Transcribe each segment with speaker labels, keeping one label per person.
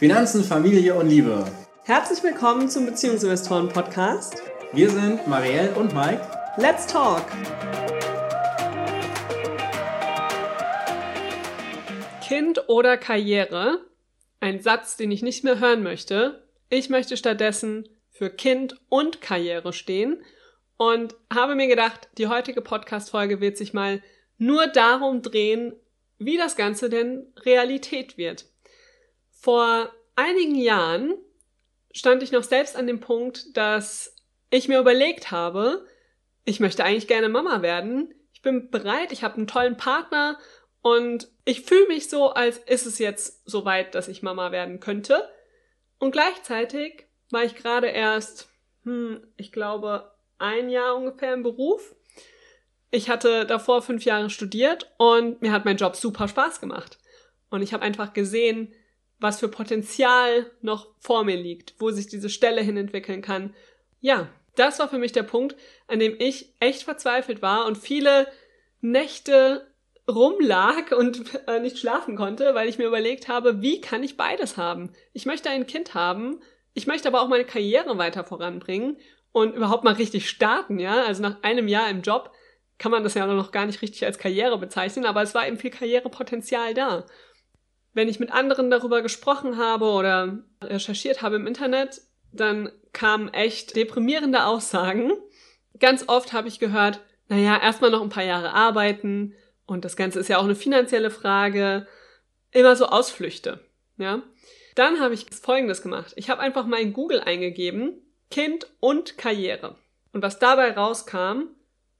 Speaker 1: Finanzen, Familie und Liebe.
Speaker 2: Herzlich willkommen zum Beziehungsinvestoren Podcast.
Speaker 1: Wir sind Marielle und Mike.
Speaker 2: Let's talk! Kind oder Karriere? Ein Satz, den ich nicht mehr hören möchte. Ich möchte stattdessen für Kind und Karriere stehen und habe mir gedacht, die heutige Podcast-Folge wird sich mal nur darum drehen, wie das Ganze denn Realität wird. Vor einigen Jahren stand ich noch selbst an dem Punkt, dass ich mir überlegt habe, ich möchte eigentlich gerne Mama werden. Ich bin bereit, ich habe einen tollen Partner und ich fühle mich so, als ist es jetzt so weit, dass ich Mama werden könnte. Und gleichzeitig war ich gerade erst, hm, ich glaube, ein Jahr ungefähr im Beruf. Ich hatte davor fünf Jahre studiert und mir hat mein Job super Spaß gemacht. Und ich habe einfach gesehen, was für Potenzial noch vor mir liegt, wo sich diese Stelle hin entwickeln kann. Ja, das war für mich der Punkt, an dem ich echt verzweifelt war und viele Nächte rumlag und äh, nicht schlafen konnte, weil ich mir überlegt habe, wie kann ich beides haben? Ich möchte ein Kind haben, ich möchte aber auch meine Karriere weiter voranbringen und überhaupt mal richtig starten, ja? Also nach einem Jahr im Job kann man das ja noch gar nicht richtig als Karriere bezeichnen, aber es war eben viel Karrierepotenzial da. Wenn ich mit anderen darüber gesprochen habe oder recherchiert habe im Internet, dann kamen echt deprimierende Aussagen. Ganz oft habe ich gehört, naja, erstmal noch ein paar Jahre arbeiten und das Ganze ist ja auch eine finanzielle Frage. Immer so Ausflüchte, ja. Dann habe ich Folgendes gemacht. Ich habe einfach mal in Google eingegeben, Kind und Karriere. Und was dabei rauskam,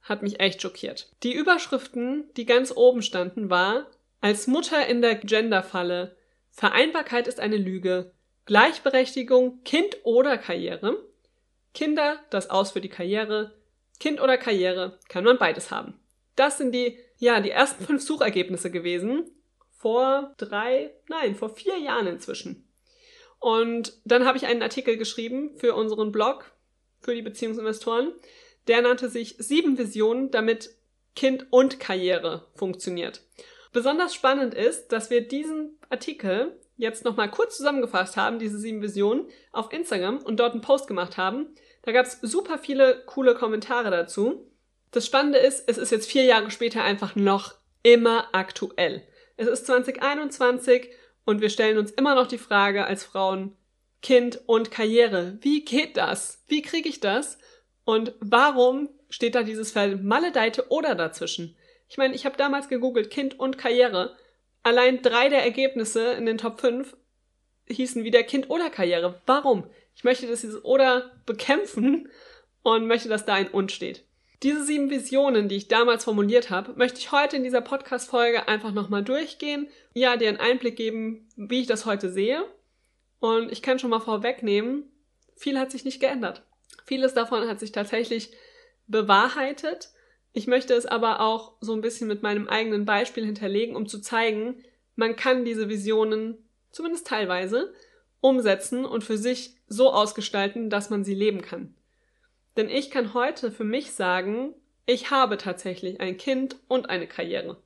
Speaker 2: hat mich echt schockiert. Die Überschriften, die ganz oben standen, war als Mutter in der Genderfalle, Vereinbarkeit ist eine Lüge, Gleichberechtigung, Kind oder Karriere, Kinder, das Aus für die Karriere, Kind oder Karriere, kann man beides haben. Das sind die, ja, die ersten fünf Suchergebnisse gewesen. Vor drei, nein, vor vier Jahren inzwischen. Und dann habe ich einen Artikel geschrieben für unseren Blog, für die Beziehungsinvestoren. Der nannte sich Sieben Visionen, damit Kind und Karriere funktioniert. Besonders spannend ist, dass wir diesen Artikel jetzt nochmal kurz zusammengefasst haben, diese sieben Visionen, auf Instagram und dort einen Post gemacht haben. Da gab es super viele coole Kommentare dazu. Das Spannende ist, es ist jetzt vier Jahre später einfach noch immer aktuell. Es ist 2021 und wir stellen uns immer noch die Frage als Frauen, Kind und Karriere. Wie geht das? Wie kriege ich das? Und warum steht da dieses Feld Maledeite oder dazwischen? Ich meine, ich habe damals gegoogelt Kind und Karriere. Allein drei der Ergebnisse in den Top 5 hießen wieder Kind oder Karriere. Warum? Ich möchte das dieses oder bekämpfen und möchte, dass da ein und steht. Diese sieben Visionen, die ich damals formuliert habe, möchte ich heute in dieser Podcast-Folge einfach nochmal durchgehen, ja, dir einen Einblick geben, wie ich das heute sehe. Und ich kann schon mal vorwegnehmen, viel hat sich nicht geändert. Vieles davon hat sich tatsächlich bewahrheitet. Ich möchte es aber auch so ein bisschen mit meinem eigenen Beispiel hinterlegen, um zu zeigen, man kann diese Visionen, zumindest teilweise, umsetzen und für sich so ausgestalten, dass man sie leben kann. Denn ich kann heute für mich sagen, ich habe tatsächlich ein Kind und eine Karriere.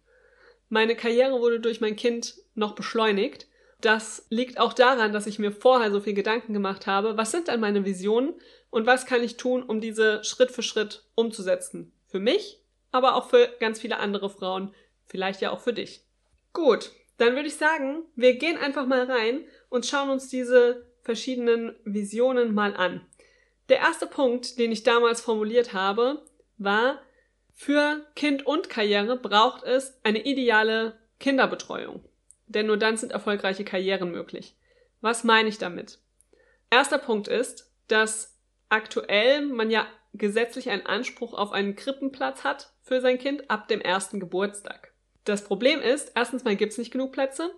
Speaker 2: Meine Karriere wurde durch mein Kind noch beschleunigt. Das liegt auch daran, dass ich mir vorher so viel Gedanken gemacht habe, was sind denn meine Visionen und was kann ich tun, um diese Schritt für Schritt umzusetzen. Für mich, aber auch für ganz viele andere Frauen, vielleicht ja auch für dich. Gut, dann würde ich sagen, wir gehen einfach mal rein und schauen uns diese verschiedenen Visionen mal an. Der erste Punkt, den ich damals formuliert habe, war, für Kind und Karriere braucht es eine ideale Kinderbetreuung. Denn nur dann sind erfolgreiche Karrieren möglich. Was meine ich damit? Erster Punkt ist, dass aktuell man ja gesetzlich einen Anspruch auf einen Krippenplatz hat für sein Kind ab dem ersten Geburtstag. Das Problem ist, erstens mal gibt es nicht genug Plätze.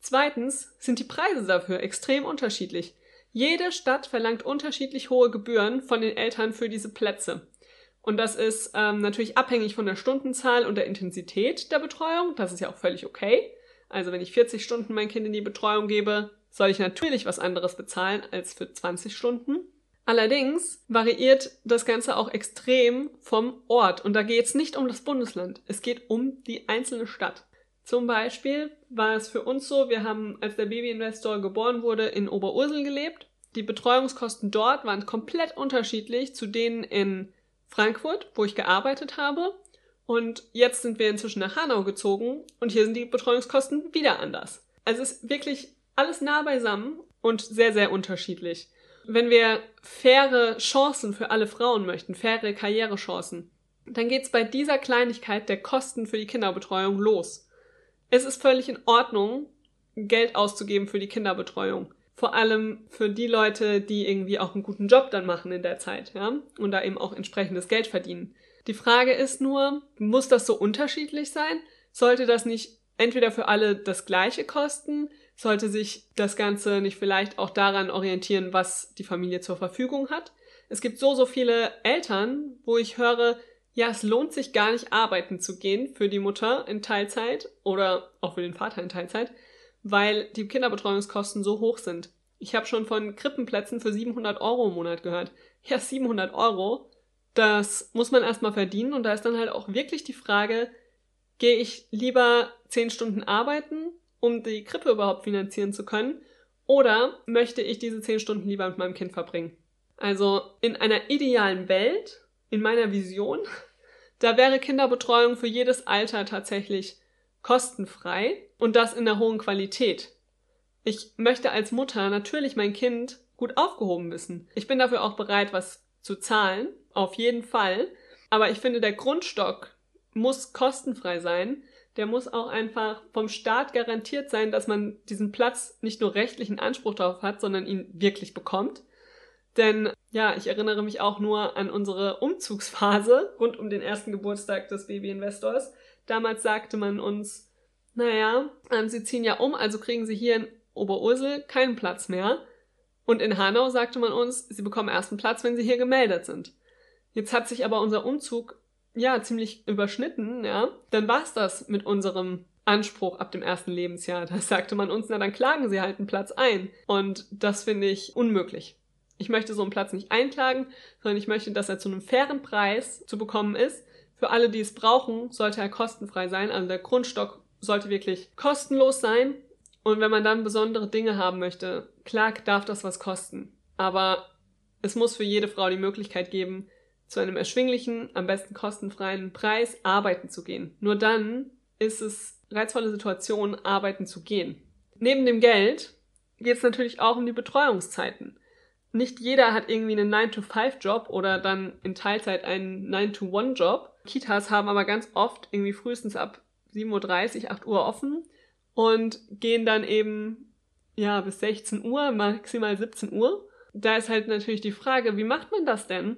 Speaker 2: Zweitens sind die Preise dafür extrem unterschiedlich. Jede Stadt verlangt unterschiedlich hohe Gebühren von den Eltern für diese Plätze. Und das ist ähm, natürlich abhängig von der Stundenzahl und der Intensität der Betreuung. Das ist ja auch völlig okay. Also wenn ich 40 Stunden mein Kind in die Betreuung gebe, soll ich natürlich was anderes bezahlen als für 20 Stunden. Allerdings variiert das Ganze auch extrem vom Ort. Und da geht es nicht um das Bundesland. Es geht um die einzelne Stadt. Zum Beispiel war es für uns so, wir haben, als der Babyinvestor geboren wurde, in Oberursel gelebt. Die Betreuungskosten dort waren komplett unterschiedlich zu denen in Frankfurt, wo ich gearbeitet habe. Und jetzt sind wir inzwischen nach Hanau gezogen und hier sind die Betreuungskosten wieder anders. Also es ist wirklich alles nah beisammen und sehr, sehr unterschiedlich. Wenn wir faire Chancen für alle Frauen möchten, faire Karrierechancen, dann geht's bei dieser Kleinigkeit der Kosten für die Kinderbetreuung los. Es ist völlig in Ordnung, Geld auszugeben für die Kinderbetreuung. Vor allem für die Leute, die irgendwie auch einen guten Job dann machen in der Zeit, ja, und da eben auch entsprechendes Geld verdienen. Die Frage ist nur, muss das so unterschiedlich sein? Sollte das nicht entweder für alle das gleiche kosten? Sollte sich das Ganze nicht vielleicht auch daran orientieren, was die Familie zur Verfügung hat? Es gibt so, so viele Eltern, wo ich höre, ja, es lohnt sich gar nicht arbeiten zu gehen für die Mutter in Teilzeit oder auch für den Vater in Teilzeit, weil die Kinderbetreuungskosten so hoch sind. Ich habe schon von Krippenplätzen für 700 Euro im Monat gehört. Ja, 700 Euro, das muss man erstmal verdienen und da ist dann halt auch wirklich die Frage, gehe ich lieber 10 Stunden arbeiten, um die Krippe überhaupt finanzieren zu können, oder möchte ich diese 10 Stunden lieber mit meinem Kind verbringen? Also in einer idealen Welt, in meiner Vision, da wäre Kinderbetreuung für jedes Alter tatsächlich kostenfrei und das in einer hohen Qualität. Ich möchte als Mutter natürlich mein Kind gut aufgehoben wissen. Ich bin dafür auch bereit, was zu zahlen, auf jeden Fall. Aber ich finde, der Grundstock muss kostenfrei sein. Der muss auch einfach vom Staat garantiert sein, dass man diesen Platz nicht nur rechtlichen Anspruch darauf hat, sondern ihn wirklich bekommt. Denn ja, ich erinnere mich auch nur an unsere Umzugsphase rund um den ersten Geburtstag des Baby-Investors. Damals sagte man uns, naja, ähm, Sie ziehen ja um, also kriegen Sie hier in Oberursel keinen Platz mehr. Und in Hanau sagte man uns, Sie bekommen erst einen Platz, wenn Sie hier gemeldet sind. Jetzt hat sich aber unser Umzug ja ziemlich überschnitten, ja. Dann war's das mit unserem Anspruch ab dem ersten Lebensjahr. Da sagte man uns, na dann klagen Sie halt einen Platz ein. Und das finde ich unmöglich. Ich möchte so einen Platz nicht einklagen, sondern ich möchte, dass er zu einem fairen Preis zu bekommen ist. Für alle, die es brauchen, sollte er kostenfrei sein. Also der Grundstock sollte wirklich kostenlos sein. Und wenn man dann besondere Dinge haben möchte, klar darf das was kosten. Aber es muss für jede Frau die Möglichkeit geben, zu einem erschwinglichen, am besten kostenfreien Preis arbeiten zu gehen. Nur dann ist es reizvolle Situation, arbeiten zu gehen. Neben dem Geld geht es natürlich auch um die Betreuungszeiten nicht jeder hat irgendwie einen 9-to-5-Job oder dann in Teilzeit einen 9-to-1-Job. Kitas haben aber ganz oft irgendwie frühestens ab 7.30 Uhr, 8 Uhr offen und gehen dann eben ja bis 16 Uhr, maximal 17 Uhr. Da ist halt natürlich die Frage, wie macht man das denn,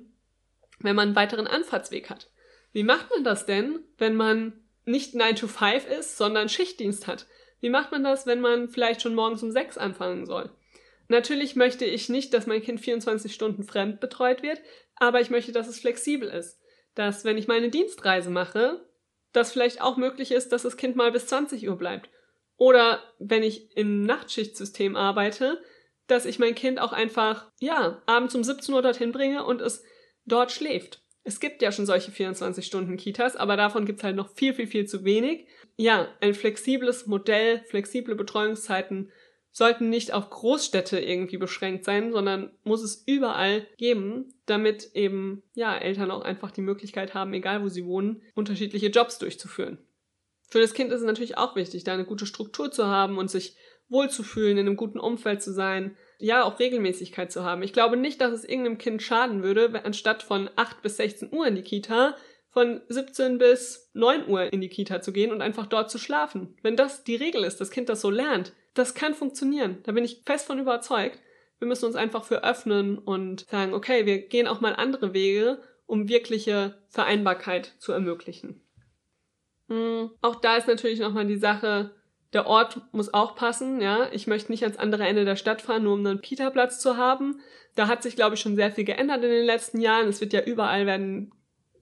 Speaker 2: wenn man einen weiteren Anfahrtsweg hat? Wie macht man das denn, wenn man nicht 9 to 5 ist, sondern Schichtdienst hat? Wie macht man das, wenn man vielleicht schon morgens um 6 anfangen soll? Natürlich möchte ich nicht, dass mein Kind 24 Stunden fremd betreut wird, aber ich möchte, dass es flexibel ist. Dass, wenn ich meine Dienstreise mache, das vielleicht auch möglich ist, dass das Kind mal bis 20 Uhr bleibt. Oder wenn ich im Nachtschichtsystem arbeite, dass ich mein Kind auch einfach, ja, abends um 17 Uhr dorthin bringe und es dort schläft. Es gibt ja schon solche 24-Stunden-Kitas, aber davon gibt es halt noch viel, viel, viel zu wenig. Ja, ein flexibles Modell, flexible Betreuungszeiten sollten nicht auf Großstädte irgendwie beschränkt sein, sondern muss es überall geben, damit eben, ja, Eltern auch einfach die Möglichkeit haben, egal wo sie wohnen, unterschiedliche Jobs durchzuführen. Für das Kind ist es natürlich auch wichtig, da eine gute Struktur zu haben und sich wohlzufühlen, in einem guten Umfeld zu sein, ja, auch Regelmäßigkeit zu haben. Ich glaube nicht, dass es irgendeinem Kind schaden würde, anstatt von 8 bis 16 Uhr in die Kita, von 17 bis 9 Uhr in die Kita zu gehen und einfach dort zu schlafen. Wenn das die Regel ist, das Kind das so lernt, das kann funktionieren. Da bin ich fest von überzeugt. Wir müssen uns einfach für öffnen und sagen, okay, wir gehen auch mal andere Wege, um wirkliche Vereinbarkeit zu ermöglichen. Hm, auch da ist natürlich nochmal die Sache, der Ort muss auch passen, ja. Ich möchte nicht ans andere Ende der Stadt fahren, nur um einen Kita-Platz zu haben. Da hat sich, glaube ich, schon sehr viel geändert in den letzten Jahren. Es wird ja überall werden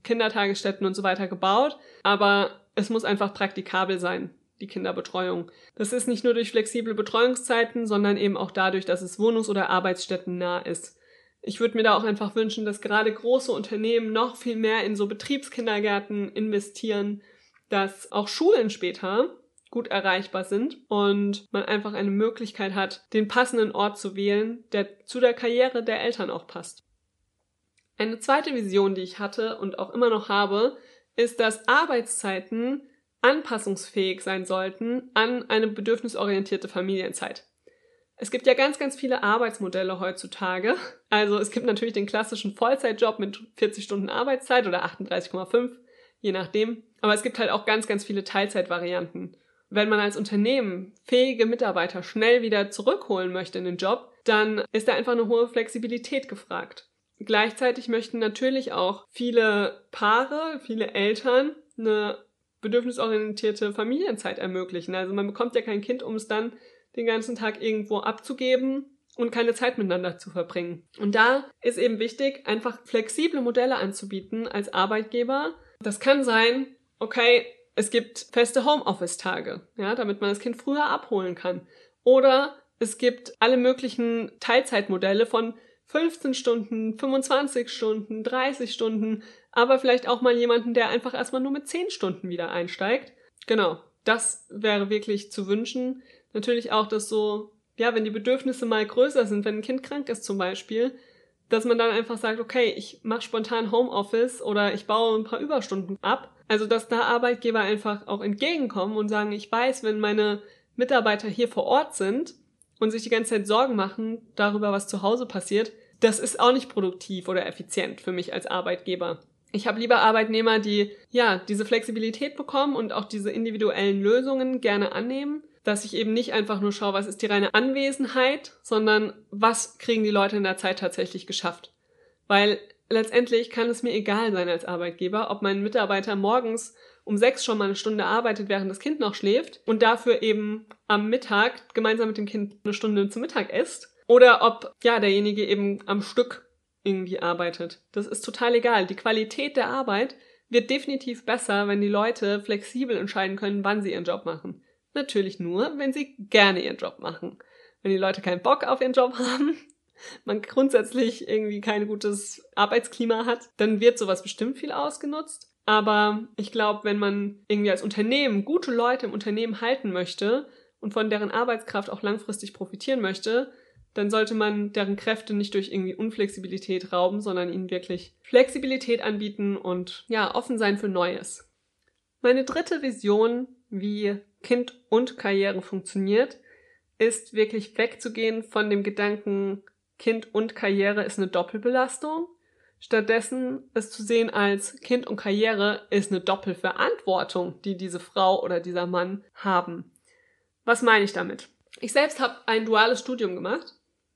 Speaker 2: Kindertagesstätten und so weiter gebaut. Aber es muss einfach praktikabel sein die Kinderbetreuung. Das ist nicht nur durch flexible Betreuungszeiten, sondern eben auch dadurch, dass es wohnungs- oder arbeitsstättennah ist. Ich würde mir da auch einfach wünschen, dass gerade große Unternehmen noch viel mehr in so Betriebskindergärten investieren, dass auch Schulen später gut erreichbar sind und man einfach eine Möglichkeit hat, den passenden Ort zu wählen, der zu der Karriere der Eltern auch passt. Eine zweite Vision, die ich hatte und auch immer noch habe, ist, dass Arbeitszeiten anpassungsfähig sein sollten an eine bedürfnisorientierte Familienzeit. Es gibt ja ganz, ganz viele Arbeitsmodelle heutzutage. Also es gibt natürlich den klassischen Vollzeitjob mit 40 Stunden Arbeitszeit oder 38,5, je nachdem. Aber es gibt halt auch ganz, ganz viele Teilzeitvarianten. Wenn man als Unternehmen fähige Mitarbeiter schnell wieder zurückholen möchte in den Job, dann ist da einfach eine hohe Flexibilität gefragt. Gleichzeitig möchten natürlich auch viele Paare, viele Eltern eine bedürfnisorientierte Familienzeit ermöglichen. Also man bekommt ja kein Kind, um es dann den ganzen Tag irgendwo abzugeben und keine Zeit miteinander zu verbringen. Und da ist eben wichtig, einfach flexible Modelle anzubieten als Arbeitgeber. Das kann sein, okay, es gibt feste Homeoffice-Tage, ja, damit man das Kind früher abholen kann. Oder es gibt alle möglichen Teilzeitmodelle von 15 Stunden, 25 Stunden, 30 Stunden, aber vielleicht auch mal jemanden, der einfach erstmal nur mit 10 Stunden wieder einsteigt. Genau, das wäre wirklich zu wünschen. Natürlich auch, dass so, ja, wenn die Bedürfnisse mal größer sind, wenn ein Kind krank ist zum Beispiel, dass man dann einfach sagt, okay, ich mache spontan Homeoffice oder ich baue ein paar Überstunden ab also, dass da Arbeitgeber einfach auch entgegenkommen und sagen, ich weiß, wenn meine Mitarbeiter hier vor Ort sind und sich die ganze Zeit Sorgen machen darüber, was zu Hause passiert, das ist auch nicht produktiv oder effizient für mich als Arbeitgeber. Ich habe lieber Arbeitnehmer, die ja diese Flexibilität bekommen und auch diese individuellen Lösungen gerne annehmen, dass ich eben nicht einfach nur schaue, was ist die reine Anwesenheit, sondern was kriegen die Leute in der Zeit tatsächlich geschafft. Weil letztendlich kann es mir egal sein als Arbeitgeber, ob mein Mitarbeiter morgens um sechs schon mal eine Stunde arbeitet, während das Kind noch schläft und dafür eben am Mittag gemeinsam mit dem Kind eine Stunde zum Mittag isst oder ob ja derjenige eben am Stück irgendwie arbeitet. Das ist total egal. Die Qualität der Arbeit wird definitiv besser, wenn die Leute flexibel entscheiden können, wann sie ihren Job machen. Natürlich nur, wenn sie gerne ihren Job machen. Wenn die Leute keinen Bock auf ihren Job haben, man grundsätzlich irgendwie kein gutes Arbeitsklima hat, dann wird sowas bestimmt viel ausgenutzt. Aber ich glaube, wenn man irgendwie als Unternehmen gute Leute im Unternehmen halten möchte und von deren Arbeitskraft auch langfristig profitieren möchte, dann sollte man deren Kräfte nicht durch irgendwie Unflexibilität rauben, sondern ihnen wirklich Flexibilität anbieten und ja, offen sein für Neues. Meine dritte Vision, wie Kind und Karriere funktioniert, ist wirklich wegzugehen von dem Gedanken, Kind und Karriere ist eine Doppelbelastung. Stattdessen es zu sehen als Kind und Karriere ist eine Doppelverantwortung, die diese Frau oder dieser Mann haben. Was meine ich damit? Ich selbst habe ein duales Studium gemacht.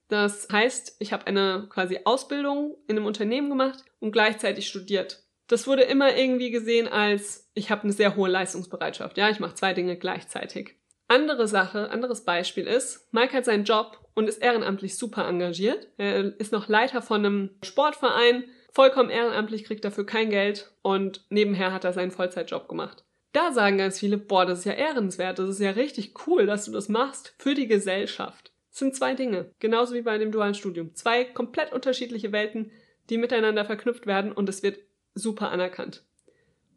Speaker 2: Das heißt, ich habe eine quasi Ausbildung in einem Unternehmen gemacht und gleichzeitig studiert. Das wurde immer irgendwie gesehen als, ich habe eine sehr hohe Leistungsbereitschaft. Ja, ich mache zwei Dinge gleichzeitig. Andere Sache, anderes Beispiel ist, Mike hat seinen Job und ist ehrenamtlich super engagiert. Er ist noch Leiter von einem Sportverein, vollkommen ehrenamtlich, kriegt dafür kein Geld und nebenher hat er seinen Vollzeitjob gemacht. Da sagen ganz viele, boah, das ist ja ehrenswert, das ist ja richtig cool, dass du das machst für die Gesellschaft. Das sind zwei Dinge, genauso wie bei dem dualen Studium. Zwei komplett unterschiedliche Welten, die miteinander verknüpft werden und es wird super anerkannt.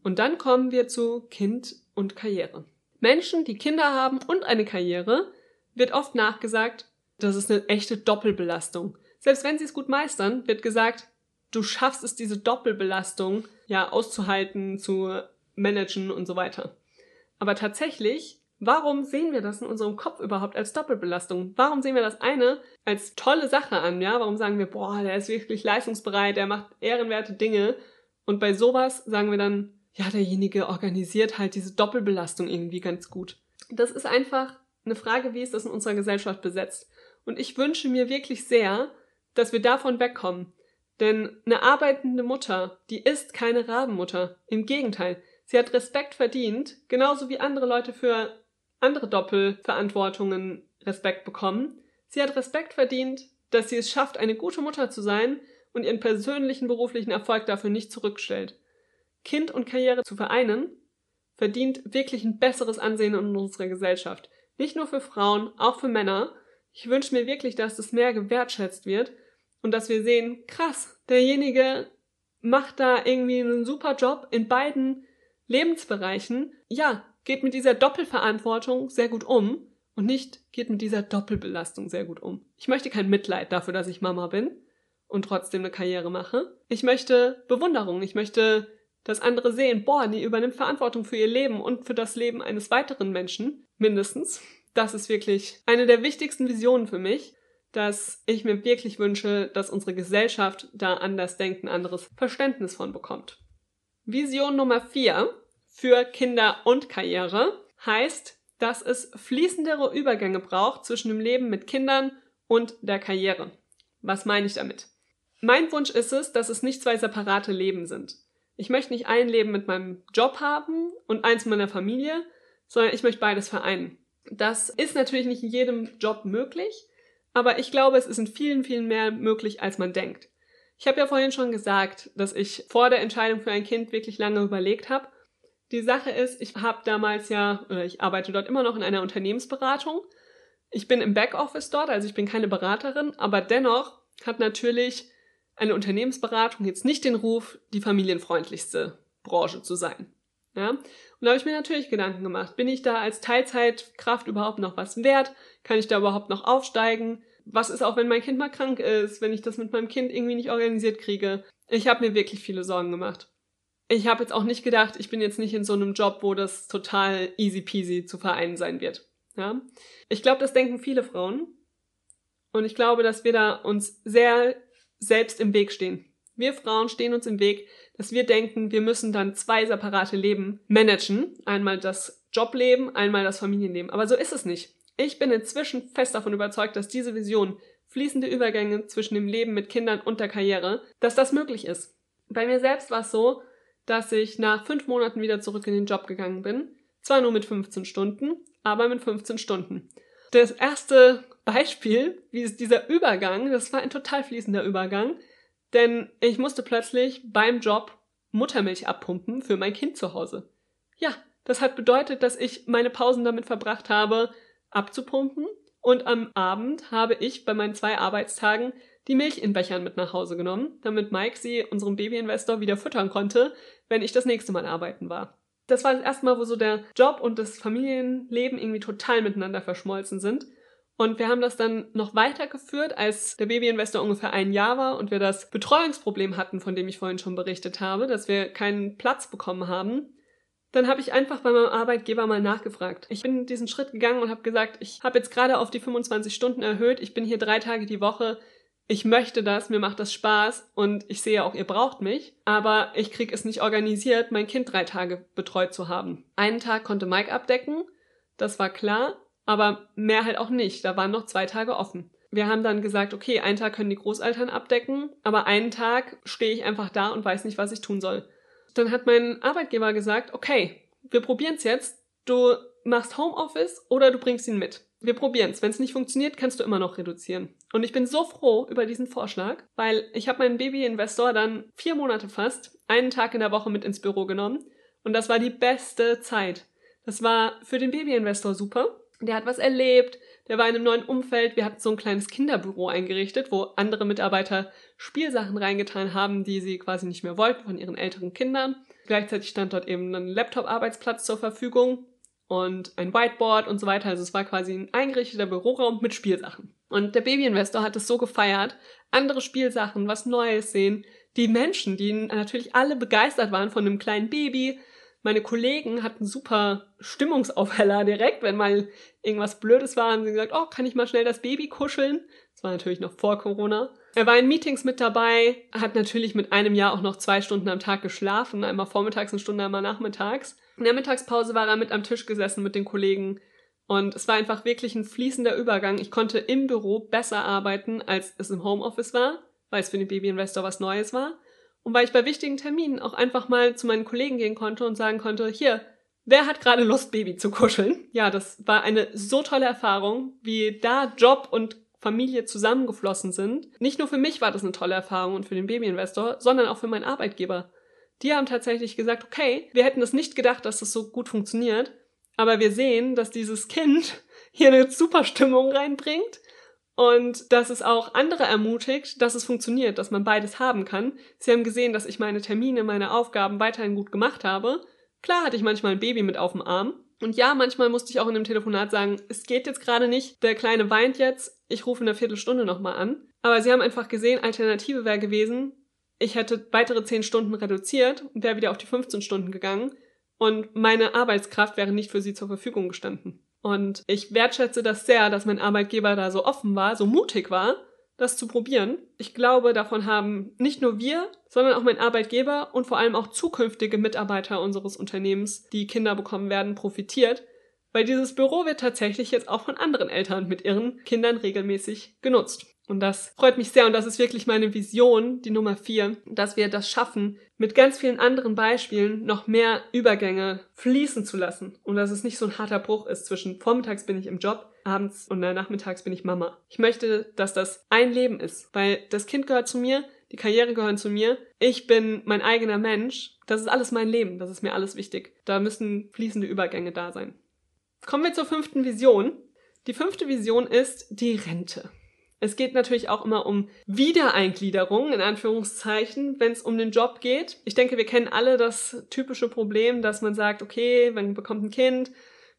Speaker 2: Und dann kommen wir zu Kind und Karriere. Menschen, die Kinder haben und eine Karriere, wird oft nachgesagt, das ist eine echte Doppelbelastung. Selbst wenn sie es gut meistern, wird gesagt, du schaffst es, diese Doppelbelastung ja auszuhalten, zu managen und so weiter. Aber tatsächlich, warum sehen wir das in unserem Kopf überhaupt als Doppelbelastung? Warum sehen wir das eine als tolle Sache an, ja? Warum sagen wir, boah, der ist wirklich leistungsbereit, der macht ehrenwerte Dinge und bei sowas sagen wir dann, ja, derjenige organisiert halt diese Doppelbelastung irgendwie ganz gut. Das ist einfach eine Frage, wie ist das in unserer Gesellschaft besetzt? Und ich wünsche mir wirklich sehr, dass wir davon wegkommen. Denn eine arbeitende Mutter, die ist keine Rabenmutter. Im Gegenteil, sie hat Respekt verdient, genauso wie andere Leute für andere Doppelverantwortungen Respekt bekommen. Sie hat Respekt verdient, dass sie es schafft, eine gute Mutter zu sein und ihren persönlichen beruflichen Erfolg dafür nicht zurückstellt. Kind und Karriere zu vereinen, verdient wirklich ein besseres Ansehen in unserer Gesellschaft. Nicht nur für Frauen, auch für Männer. Ich wünsche mir wirklich, dass das mehr gewertschätzt wird und dass wir sehen, krass, derjenige macht da irgendwie einen super Job in beiden Lebensbereichen. Ja, geht mit dieser Doppelverantwortung sehr gut um und nicht geht mit dieser Doppelbelastung sehr gut um. Ich möchte kein Mitleid dafür, dass ich Mama bin und trotzdem eine Karriere mache. Ich möchte Bewunderung. Ich möchte, dass andere sehen, boah, die übernimmt Verantwortung für ihr Leben und für das Leben eines weiteren Menschen, mindestens. Das ist wirklich eine der wichtigsten Visionen für mich, dass ich mir wirklich wünsche, dass unsere Gesellschaft da anders denken, anderes Verständnis von bekommt. Vision Nummer vier für Kinder und Karriere heißt, dass es fließendere Übergänge braucht zwischen dem Leben mit Kindern und der Karriere. Was meine ich damit? Mein Wunsch ist es, dass es nicht zwei separate Leben sind. Ich möchte nicht ein Leben mit meinem Job haben und eins mit meiner Familie, sondern ich möchte beides vereinen. Das ist natürlich nicht in jedem Job möglich, aber ich glaube, es ist in vielen, vielen mehr möglich, als man denkt. Ich habe ja vorhin schon gesagt, dass ich vor der Entscheidung für ein Kind wirklich lange überlegt habe die Sache ist, ich habe damals ja, oder ich arbeite dort immer noch in einer Unternehmensberatung. Ich bin im Backoffice dort, also ich bin keine Beraterin, aber dennoch hat natürlich eine Unternehmensberatung jetzt nicht den Ruf, die familienfreundlichste Branche zu sein. Ja? Und da habe ich mir natürlich Gedanken gemacht, bin ich da als Teilzeitkraft überhaupt noch was wert? Kann ich da überhaupt noch aufsteigen? Was ist auch, wenn mein Kind mal krank ist, wenn ich das mit meinem Kind irgendwie nicht organisiert kriege? Ich habe mir wirklich viele Sorgen gemacht ich habe jetzt auch nicht gedacht, ich bin jetzt nicht in so einem Job, wo das total easy peasy zu vereinen sein wird. Ja? Ich glaube, das denken viele Frauen. Und ich glaube, dass wir da uns sehr selbst im Weg stehen. Wir Frauen stehen uns im Weg, dass wir denken, wir müssen dann zwei separate Leben managen. Einmal das Jobleben, einmal das Familienleben. Aber so ist es nicht. Ich bin inzwischen fest davon überzeugt, dass diese Vision, fließende Übergänge zwischen dem Leben mit Kindern und der Karriere, dass das möglich ist. Bei mir selbst war es so, dass ich nach fünf Monaten wieder zurück in den Job gegangen bin. Zwar nur mit 15 Stunden, aber mit 15 Stunden. Das erste Beispiel, wie ist dieser Übergang, das war ein total fließender Übergang, denn ich musste plötzlich beim Job Muttermilch abpumpen für mein Kind zu Hause. Ja, das hat bedeutet, dass ich meine Pausen damit verbracht habe, abzupumpen und am Abend habe ich bei meinen zwei Arbeitstagen die Milch in Bechern mit nach Hause genommen, damit Mike sie, unserem Babyinvestor, wieder füttern konnte, wenn ich das nächste Mal arbeiten war. Das war das erste Mal, wo so der Job und das Familienleben irgendwie total miteinander verschmolzen sind. Und wir haben das dann noch weitergeführt, als der Babyinvestor ungefähr ein Jahr war und wir das Betreuungsproblem hatten, von dem ich vorhin schon berichtet habe, dass wir keinen Platz bekommen haben. Dann habe ich einfach bei meinem Arbeitgeber mal nachgefragt. Ich bin diesen Schritt gegangen und habe gesagt, ich habe jetzt gerade auf die 25 Stunden erhöht, ich bin hier drei Tage die Woche, ich möchte das, mir macht das Spaß und ich sehe auch, ihr braucht mich, aber ich krieg es nicht organisiert, mein Kind drei Tage betreut zu haben. Einen Tag konnte Mike abdecken, das war klar, aber mehr halt auch nicht, da waren noch zwei Tage offen. Wir haben dann gesagt, okay, einen Tag können die Großeltern abdecken, aber einen Tag stehe ich einfach da und weiß nicht, was ich tun soll. Dann hat mein Arbeitgeber gesagt, okay, wir probieren es jetzt, du machst Homeoffice oder du bringst ihn mit wir probieren es. Wenn es nicht funktioniert, kannst du immer noch reduzieren. Und ich bin so froh über diesen Vorschlag, weil ich habe meinen Baby-Investor dann vier Monate fast, einen Tag in der Woche mit ins Büro genommen. Und das war die beste Zeit. Das war für den Baby-Investor super. Der hat was erlebt, der war in einem neuen Umfeld. Wir hatten so ein kleines Kinderbüro eingerichtet, wo andere Mitarbeiter Spielsachen reingetan haben, die sie quasi nicht mehr wollten von ihren älteren Kindern. Gleichzeitig stand dort eben ein Laptop-Arbeitsplatz zur Verfügung und ein Whiteboard und so weiter. Also es war quasi ein eingerichteter Büroraum mit Spielsachen. Und der Babyinvestor hat es so gefeiert, andere Spielsachen, was Neues sehen. Die Menschen, die natürlich alle begeistert waren von einem kleinen Baby. Meine Kollegen hatten super Stimmungsaufheller direkt, wenn mal irgendwas Blödes war, haben sie gesagt, oh, kann ich mal schnell das Baby kuscheln? Das war natürlich noch vor Corona. Er war in Meetings mit dabei, hat natürlich mit einem Jahr auch noch zwei Stunden am Tag geschlafen, einmal vormittags, eine Stunde, einmal nachmittags. In der Mittagspause war er mit am Tisch gesessen mit den Kollegen und es war einfach wirklich ein fließender Übergang. Ich konnte im Büro besser arbeiten, als es im Homeoffice war, weil es für den Babyinvestor was Neues war. Und weil ich bei wichtigen Terminen auch einfach mal zu meinen Kollegen gehen konnte und sagen konnte, hier, wer hat gerade Lust, Baby zu kuscheln? Ja, das war eine so tolle Erfahrung, wie da Job und Familie zusammengeflossen sind. Nicht nur für mich war das eine tolle Erfahrung und für den Babyinvestor, sondern auch für meinen Arbeitgeber. Die haben tatsächlich gesagt, okay, wir hätten es nicht gedacht, dass das so gut funktioniert, aber wir sehen, dass dieses Kind hier eine super Stimmung reinbringt und dass es auch andere ermutigt, dass es funktioniert, dass man beides haben kann. Sie haben gesehen, dass ich meine Termine, meine Aufgaben weiterhin gut gemacht habe. Klar hatte ich manchmal ein Baby mit auf dem Arm Und ja, manchmal musste ich auch in einem Telefonat sagen, es geht jetzt gerade nicht, der Kleine weint jetzt, ich rufe in einer Viertelstunde nochmal an. Aber sie haben einfach gesehen, Alternative wäre gewesen, ich hätte weitere 10 Stunden reduziert und wäre wieder auf die 15 Stunden gegangen und meine Arbeitskraft wäre nicht für sie zur Verfügung gestanden. Und ich wertschätze das sehr, dass mein Arbeitgeber da so offen war, so mutig war, das zu probieren. Ich glaube, davon haben nicht nur wir, sondern auch mein Arbeitgeber und vor allem auch zukünftige Mitarbeiter unseres Unternehmens, die Kinder bekommen werden, profitiert, weil dieses Büro wird tatsächlich jetzt auch von anderen Eltern mit ihren Kindern regelmäßig genutzt. Und das freut mich sehr und das ist wirklich meine Vision, die Nummer vier, dass wir das schaffen, mit ganz vielen anderen Beispielen noch mehr Übergänge fließen zu lassen und dass es nicht so ein harter Bruch ist zwischen vormittags bin ich im Job, abends und nachmittags bin ich Mama. Ich möchte, dass das ein Leben ist, weil das Kind gehört zu mir, die Karriere gehören zu mir, ich bin mein eigener Mensch, das ist alles mein Leben, das ist mir alles wichtig. Da müssen fließende Übergänge da sein. Kommen wir zur fünften Vision. Die fünfte Vision ist die Rente. Es geht natürlich auch immer um Wiedereingliederung, in Anführungszeichen, wenn es um den Job geht. Ich denke, wir kennen alle das typische Problem, dass man sagt, okay, man bekommt ein Kind,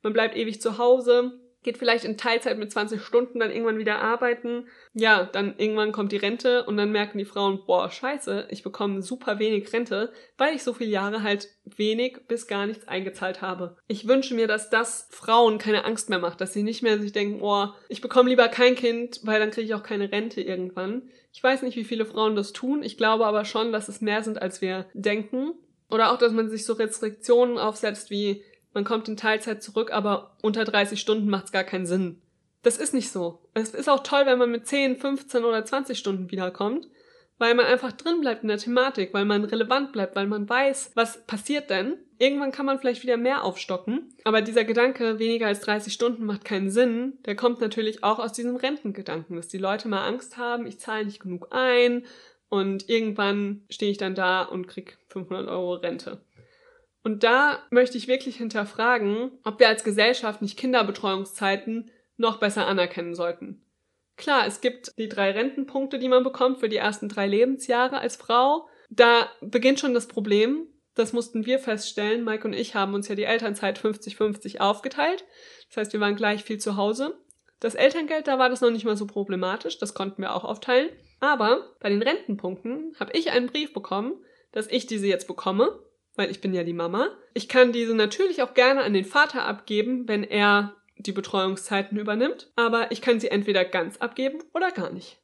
Speaker 2: man bleibt ewig zu Hause, geht vielleicht in Teilzeit mit 20 Stunden dann irgendwann wieder arbeiten. Ja, dann irgendwann kommt die Rente und dann merken die Frauen, boah, scheiße, ich bekomme super wenig Rente, weil ich so viele Jahre halt wenig bis gar nichts eingezahlt habe. Ich wünsche mir, dass das Frauen keine Angst mehr macht, dass sie nicht mehr sich denken, boah, ich bekomme lieber kein Kind, weil dann kriege ich auch keine Rente irgendwann. Ich weiß nicht, wie viele Frauen das tun. Ich glaube aber schon, dass es mehr sind, als wir denken. Oder auch, dass man sich so Restriktionen aufsetzt wie man kommt in Teilzeit zurück, aber unter 30 Stunden macht es gar keinen Sinn. Das ist nicht so. Es ist auch toll, wenn man mit 10, 15 oder 20 Stunden wiederkommt, weil man einfach drin bleibt in der Thematik, weil man relevant bleibt, weil man weiß, was passiert denn. Irgendwann kann man vielleicht wieder mehr aufstocken, aber dieser Gedanke, weniger als 30 Stunden macht keinen Sinn, der kommt natürlich auch aus diesem Rentengedanken, dass die Leute mal Angst haben, ich zahle nicht genug ein und irgendwann stehe ich dann da und krieg 500 Euro Rente. Und da möchte ich wirklich hinterfragen, ob wir als Gesellschaft nicht Kinderbetreuungszeiten noch besser anerkennen sollten. Klar, es gibt die drei Rentenpunkte, die man bekommt für die ersten drei Lebensjahre als Frau. Da beginnt schon das Problem. Das mussten wir feststellen. Mike und ich haben uns ja die Elternzeit 50-50 aufgeteilt. Das heißt, wir waren gleich viel zu Hause. Das Elterngeld, da war das noch nicht mal so problematisch. Das konnten wir auch aufteilen. Aber bei den Rentenpunkten habe ich einen Brief bekommen, dass ich diese jetzt bekomme weil ich bin ja die Mama. Ich kann diese natürlich auch gerne an den Vater abgeben, wenn er die Betreuungszeiten übernimmt, aber ich kann sie entweder ganz abgeben oder gar nicht.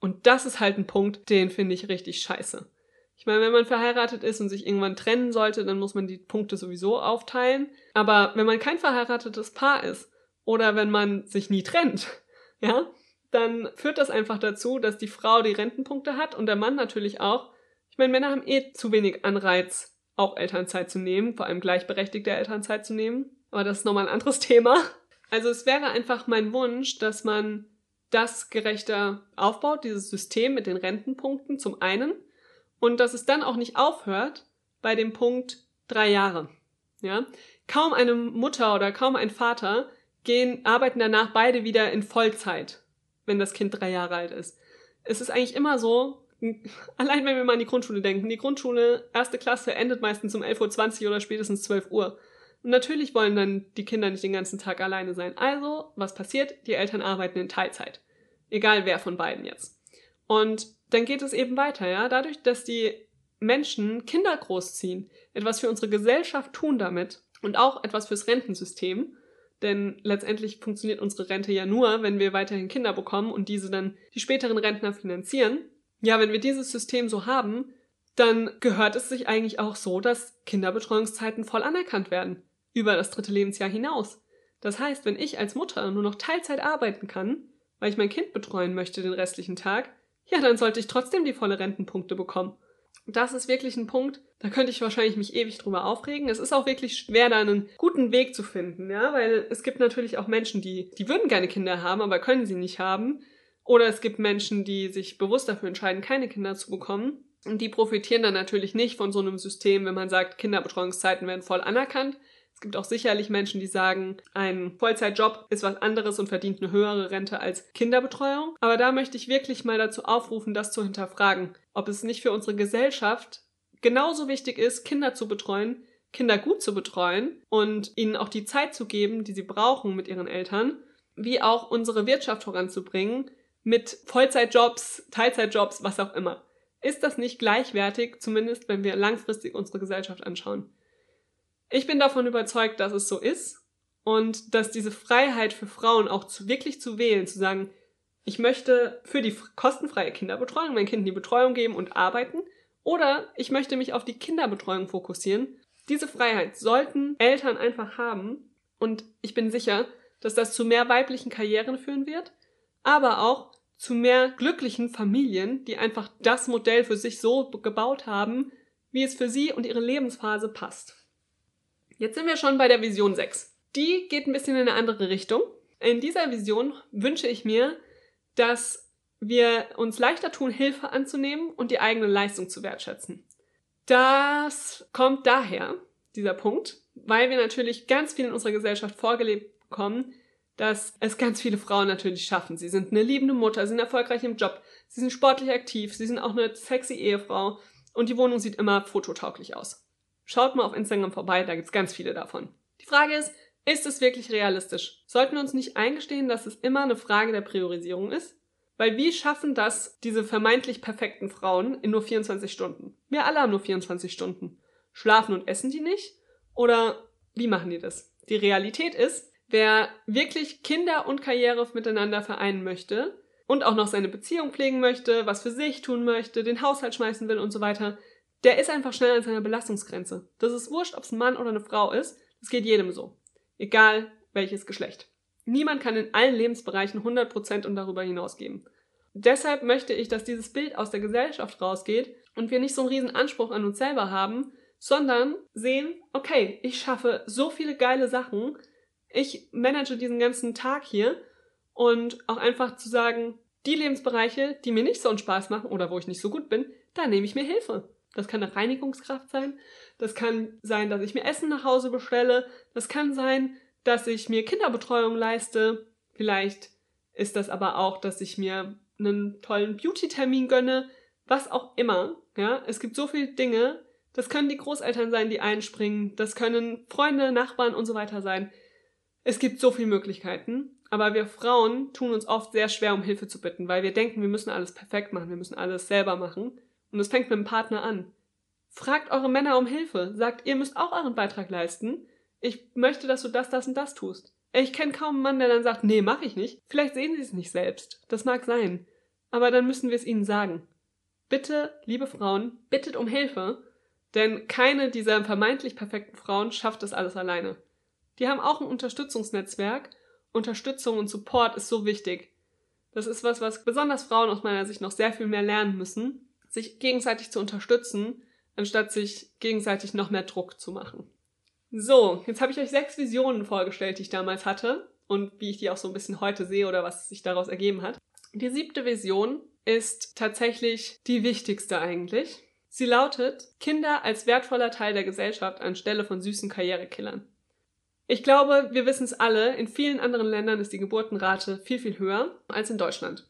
Speaker 2: Und das ist halt ein Punkt, den finde ich richtig scheiße. Ich meine, wenn man verheiratet ist und sich irgendwann trennen sollte, dann muss man die Punkte sowieso aufteilen. Aber wenn man kein verheiratetes Paar ist oder wenn man sich nie trennt, ja, dann führt das einfach dazu, dass die Frau die Rentenpunkte hat und der Mann natürlich auch. Ich meine, Männer haben eh zu wenig Anreiz, auch Elternzeit zu nehmen, vor allem gleichberechtigte Elternzeit zu nehmen. Aber das ist nochmal ein anderes Thema. Also es wäre einfach mein Wunsch, dass man das gerechter aufbaut, dieses System mit den Rentenpunkten zum einen und dass es dann auch nicht aufhört bei dem Punkt drei Jahre. Ja, kaum eine Mutter oder kaum ein Vater gehen, arbeiten danach beide wieder in Vollzeit, wenn das Kind drei Jahre alt ist. Es ist eigentlich immer so, Allein wenn wir mal an die Grundschule denken. Die Grundschule, erste Klasse, endet meistens um 11.20 Uhr oder spätestens 12 Uhr. Und natürlich wollen dann die Kinder nicht den ganzen Tag alleine sein. Also, was passiert? Die Eltern arbeiten in Teilzeit. Egal wer von beiden jetzt. Und dann geht es eben weiter, ja. Dadurch, dass die Menschen Kinder großziehen, etwas für unsere Gesellschaft tun damit und auch etwas fürs Rentensystem, denn letztendlich funktioniert unsere Rente ja nur, wenn wir weiterhin Kinder bekommen und diese dann die späteren Rentner finanzieren, ja, wenn wir dieses System so haben, dann gehört es sich eigentlich auch so, dass Kinderbetreuungszeiten voll anerkannt werden. Über das dritte Lebensjahr hinaus. Das heißt, wenn ich als Mutter nur noch Teilzeit arbeiten kann, weil ich mein Kind betreuen möchte den restlichen Tag, ja, dann sollte ich trotzdem die volle Rentenpunkte bekommen. Das ist wirklich ein Punkt, da könnte ich wahrscheinlich mich ewig drüber aufregen. Es ist auch wirklich schwer, da einen guten Weg zu finden, ja, weil es gibt natürlich auch Menschen, die, die würden gerne Kinder haben, aber können sie nicht haben. Oder es gibt Menschen, die sich bewusst dafür entscheiden, keine Kinder zu bekommen. Und die profitieren dann natürlich nicht von so einem System, wenn man sagt, Kinderbetreuungszeiten werden voll anerkannt. Es gibt auch sicherlich Menschen, die sagen, ein Vollzeitjob ist was anderes und verdient eine höhere Rente als Kinderbetreuung. Aber da möchte ich wirklich mal dazu aufrufen, das zu hinterfragen, ob es nicht für unsere Gesellschaft genauso wichtig ist, Kinder zu betreuen, Kinder gut zu betreuen und ihnen auch die Zeit zu geben, die sie brauchen mit ihren Eltern, wie auch unsere Wirtschaft voranzubringen mit Vollzeitjobs, Teilzeitjobs, was auch immer. Ist das nicht gleichwertig, zumindest wenn wir langfristig unsere Gesellschaft anschauen? Ich bin davon überzeugt, dass es so ist und dass diese Freiheit für Frauen auch zu, wirklich zu wählen, zu sagen, ich möchte für die kostenfreie Kinderbetreuung mein Kind in die Betreuung geben und arbeiten oder ich möchte mich auf die Kinderbetreuung fokussieren. Diese Freiheit sollten Eltern einfach haben und ich bin sicher, dass das zu mehr weiblichen Karrieren führen wird, aber auch zu mehr glücklichen Familien, die einfach das Modell für sich so gebaut haben, wie es für sie und ihre Lebensphase passt. Jetzt sind wir schon bei der Vision 6. Die geht ein bisschen in eine andere Richtung. In dieser Vision wünsche ich mir, dass wir uns leichter tun, Hilfe anzunehmen und die eigene Leistung zu wertschätzen. Das kommt daher, dieser Punkt, weil wir natürlich ganz viel in unserer Gesellschaft vorgelebt bekommen, dass es ganz viele Frauen natürlich schaffen. Sie sind eine liebende Mutter, sind erfolgreich im Job, sie sind sportlich aktiv, sie sind auch eine sexy Ehefrau und die Wohnung sieht immer fototauglich aus. Schaut mal auf Instagram vorbei, da gibt's ganz viele davon. Die Frage ist, ist es wirklich realistisch? Sollten wir uns nicht eingestehen, dass es immer eine Frage der Priorisierung ist? Weil wie schaffen das diese vermeintlich perfekten Frauen in nur 24 Stunden? Wir alle haben nur 24 Stunden. Schlafen und essen die nicht? Oder wie machen die das? Die Realität ist, wer wirklich Kinder und Karriere miteinander vereinen möchte und auch noch seine Beziehung pflegen möchte, was für sich tun möchte, den Haushalt schmeißen will und so weiter, der ist einfach schnell an seiner Belastungsgrenze. Das ist wurscht, ob es ein Mann oder eine Frau ist. Das geht jedem so. Egal welches Geschlecht. Niemand kann in allen Lebensbereichen 100% und darüber hinaus geben. Deshalb möchte ich, dass dieses Bild aus der Gesellschaft rausgeht und wir nicht so einen riesen Anspruch an uns selber haben, sondern sehen, okay, ich schaffe so viele geile Sachen, ich manage diesen ganzen Tag hier und auch einfach zu sagen, die Lebensbereiche, die mir nicht so einen Spaß machen oder wo ich nicht so gut bin, da nehme ich mir Hilfe. Das kann eine Reinigungskraft sein, das kann sein, dass ich mir Essen nach Hause bestelle, das kann sein, dass ich mir Kinderbetreuung leiste, vielleicht ist das aber auch, dass ich mir einen tollen Beauty-Termin gönne, was auch immer. Ja, es gibt so viele Dinge. Das können die Großeltern sein, die einspringen. Das können Freunde, Nachbarn und so weiter sein. Es gibt so viele Möglichkeiten. Aber wir Frauen tun uns oft sehr schwer, um Hilfe zu bitten, weil wir denken, wir müssen alles perfekt machen, wir müssen alles selber machen. Und es fängt mit dem Partner an. Fragt eure Männer um Hilfe. Sagt, ihr müsst auch euren Beitrag leisten. Ich möchte, dass du das, das und das tust. Ich kenne kaum einen Mann, der dann sagt, nee, mach ich nicht. Vielleicht sehen sie es nicht selbst. Das mag sein. Aber dann müssen wir es ihnen sagen. Bitte, liebe Frauen, bittet um Hilfe, denn keine dieser vermeintlich perfekten Frauen schafft das alles alleine. Die haben auch ein Unterstützungsnetzwerk. Unterstützung und Support ist so wichtig. Das ist was, was besonders Frauen aus meiner Sicht noch sehr viel mehr lernen müssen, sich gegenseitig zu unterstützen, anstatt sich gegenseitig noch mehr Druck zu machen. So, jetzt habe ich euch sechs Visionen vorgestellt, die ich damals hatte und wie ich die auch so ein bisschen heute sehe oder was sich daraus ergeben hat. Die siebte Vision ist tatsächlich die wichtigste eigentlich. Sie lautet Kinder als wertvoller Teil der Gesellschaft anstelle von süßen Karrierekillern. Ich glaube, wir wissen es alle, in vielen anderen Ländern ist die Geburtenrate viel, viel höher als in Deutschland.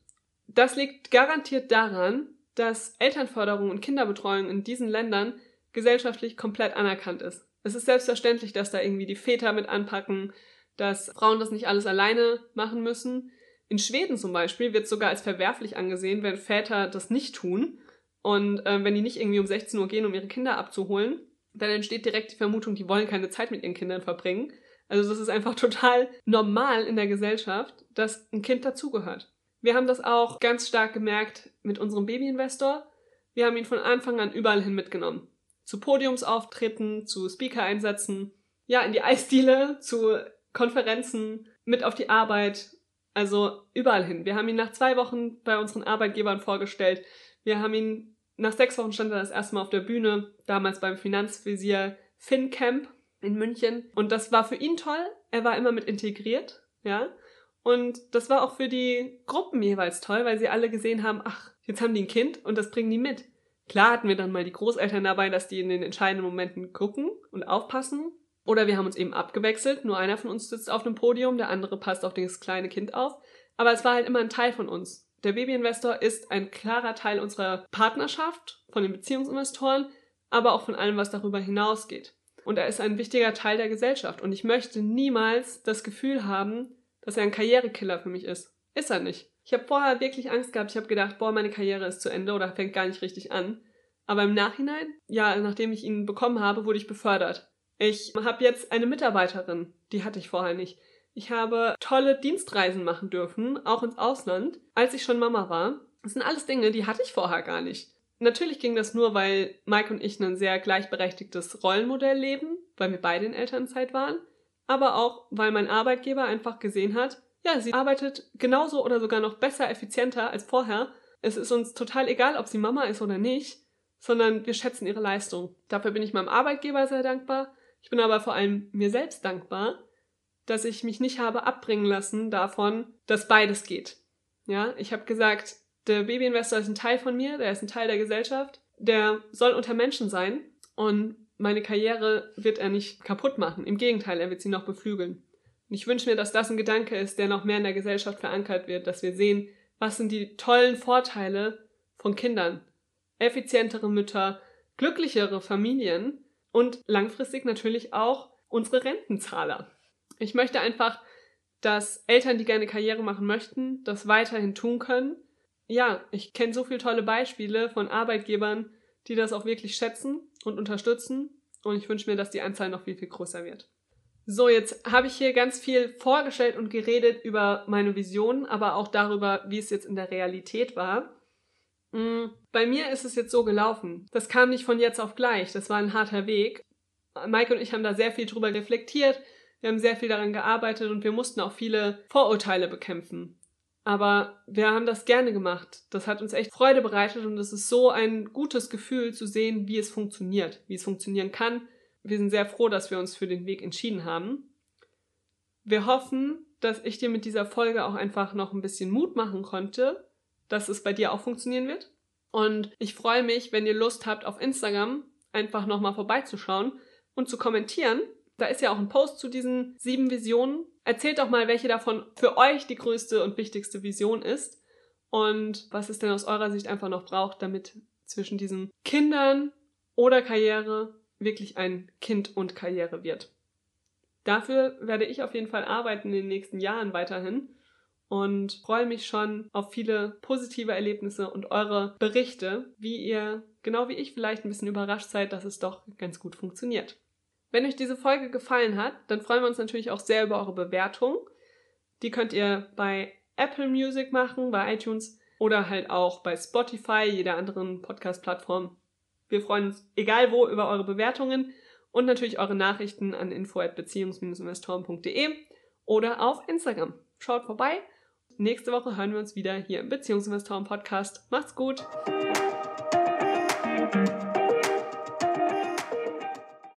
Speaker 2: Das liegt garantiert daran, dass Elternförderung und Kinderbetreuung in diesen Ländern gesellschaftlich komplett anerkannt ist. Es ist selbstverständlich, dass da irgendwie die Väter mit anpacken, dass Frauen das nicht alles alleine machen müssen. In Schweden zum Beispiel wird es sogar als verwerflich angesehen, wenn Väter das nicht tun und äh, wenn die nicht irgendwie um 16 Uhr gehen, um ihre Kinder abzuholen, dann entsteht direkt die Vermutung, die wollen keine Zeit mit ihren Kindern verbringen. Also das ist einfach total normal in der Gesellschaft, dass ein Kind dazugehört. Wir haben das auch ganz stark gemerkt mit unserem Babyinvestor. Wir haben ihn von Anfang an überall hin mitgenommen zu Podiumsauftritten, zu Speaker-Einsätzen, ja, in die Eisdiele, zu Konferenzen, mit auf die Arbeit, also überall hin. Wir haben ihn nach zwei Wochen bei unseren Arbeitgebern vorgestellt. Wir haben ihn, nach sechs Wochen stand er das erste Mal auf der Bühne, damals beim Finanzvisier FinCamp in München. Und das war für ihn toll. Er war immer mit integriert, ja. Und das war auch für die Gruppen jeweils toll, weil sie alle gesehen haben, ach, jetzt haben die ein Kind und das bringen die mit. Klar hatten wir dann mal die Großeltern dabei, dass die in den entscheidenden Momenten gucken und aufpassen. Oder wir haben uns eben abgewechselt. Nur einer von uns sitzt auf dem Podium, der andere passt auf das kleine Kind auf. Aber es war halt immer ein Teil von uns. Der Babyinvestor ist ein klarer Teil unserer Partnerschaft, von den Beziehungsinvestoren, aber auch von allem, was darüber hinausgeht. Und er ist ein wichtiger Teil der Gesellschaft. Und ich möchte niemals das Gefühl haben, dass er ein Karrierekiller für mich ist. Ist er nicht. Ich habe vorher wirklich Angst gehabt. Ich habe gedacht, boah, meine Karriere ist zu Ende oder fängt gar nicht richtig an. Aber im Nachhinein, ja, nachdem ich ihn bekommen habe, wurde ich befördert. Ich habe jetzt eine Mitarbeiterin, die hatte ich vorher nicht. Ich habe tolle Dienstreisen machen dürfen, auch ins Ausland, als ich schon Mama war. Das sind alles Dinge, die hatte ich vorher gar nicht. Natürlich ging das nur, weil Mike und ich ein sehr gleichberechtigtes Rollenmodell leben, weil wir beide in Elternzeit waren, aber auch, weil mein Arbeitgeber einfach gesehen hat, ja, sie arbeitet genauso oder sogar noch besser, effizienter als vorher. Es ist uns total egal, ob sie Mama ist oder nicht, sondern wir schätzen ihre Leistung. Dafür bin ich meinem Arbeitgeber sehr dankbar. Ich bin aber vor allem mir selbst dankbar, dass ich mich nicht habe abbringen lassen davon, dass beides geht. Ja, ich habe gesagt, der Babyinvestor ist ein Teil von mir, der ist ein Teil der Gesellschaft, der soll unter Menschen sein und meine Karriere wird er nicht kaputt machen. Im Gegenteil, er wird sie noch beflügeln. Und ich wünsche mir, dass das ein Gedanke ist, der noch mehr in der Gesellschaft verankert wird, dass wir sehen, was sind die tollen Vorteile von Kindern. Effizientere Mütter, glücklichere Familien und langfristig natürlich auch unsere Rentenzahler. Ich möchte einfach, dass Eltern, die gerne Karriere machen möchten, das weiterhin tun können ja, ich kenne so viele tolle Beispiele von Arbeitgebern, die das auch wirklich schätzen und unterstützen. Und ich wünsche mir, dass die Anzahl noch viel, viel größer wird. So, jetzt habe ich hier ganz viel vorgestellt und geredet über meine Vision, aber auch darüber, wie es jetzt in der Realität war. Mm, bei mir ist es jetzt so gelaufen. Das kam nicht von jetzt auf gleich. Das war ein harter Weg. Maike und ich haben da sehr viel drüber reflektiert. Wir haben sehr viel daran gearbeitet und wir mussten auch viele Vorurteile bekämpfen. Aber wir haben das gerne gemacht. Das hat uns echt Freude bereitet und es ist so ein gutes Gefühl zu sehen, wie es funktioniert, wie es funktionieren kann. Wir sind sehr froh, dass wir uns für den Weg entschieden haben. Wir hoffen, dass ich dir mit dieser Folge auch einfach noch ein bisschen Mut machen konnte, dass es bei dir auch funktionieren wird. Und ich freue mich, wenn ihr Lust habt, auf Instagram einfach nochmal vorbeizuschauen und zu kommentieren. Da ist ja auch ein Post zu diesen sieben Visionen Erzählt doch mal, welche davon für euch die größte und wichtigste Vision ist und was es denn aus eurer Sicht einfach noch braucht, damit zwischen diesen Kindern oder Karriere wirklich ein Kind und Karriere wird. Dafür werde ich auf jeden Fall arbeiten in den nächsten Jahren weiterhin und freue mich schon auf viele positive Erlebnisse und eure Berichte, wie ihr, genau wie ich, vielleicht ein bisschen überrascht seid, dass es doch ganz gut funktioniert. Wenn euch diese Folge gefallen hat, dann freuen wir uns natürlich auch sehr über eure Bewertung. Die könnt ihr bei Apple Music machen, bei iTunes oder halt auch bei Spotify, jeder anderen Podcast-Plattform. Wir freuen uns egal wo über eure Bewertungen und natürlich eure Nachrichten an info@beziehungs-investoren.de oder auf Instagram. Schaut vorbei. Nächste Woche hören wir uns wieder hier im Beziehungsinvestoren Podcast. Macht's gut!